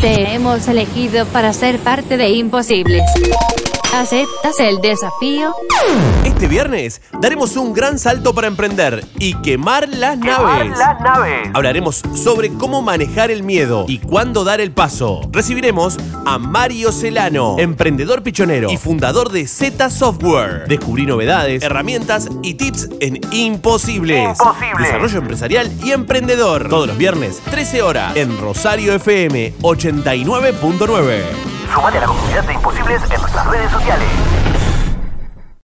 Te hemos elegido para ser parte de Imposibles. ¿Aceptas el desafío? Este viernes daremos un gran salto para emprender y quemar las naves. las naves. Hablaremos sobre cómo manejar el miedo y cuándo dar el paso. Recibiremos a Mario Celano, emprendedor pichonero y fundador de Z Software. Descubrí novedades, herramientas y tips en Imposibles. Imposible. Desarrollo empresarial y emprendedor. Todos los viernes, 13 horas, en Rosario FM 89.9. Sumate a la comunidad de Imposibles en nuestras redes sociales.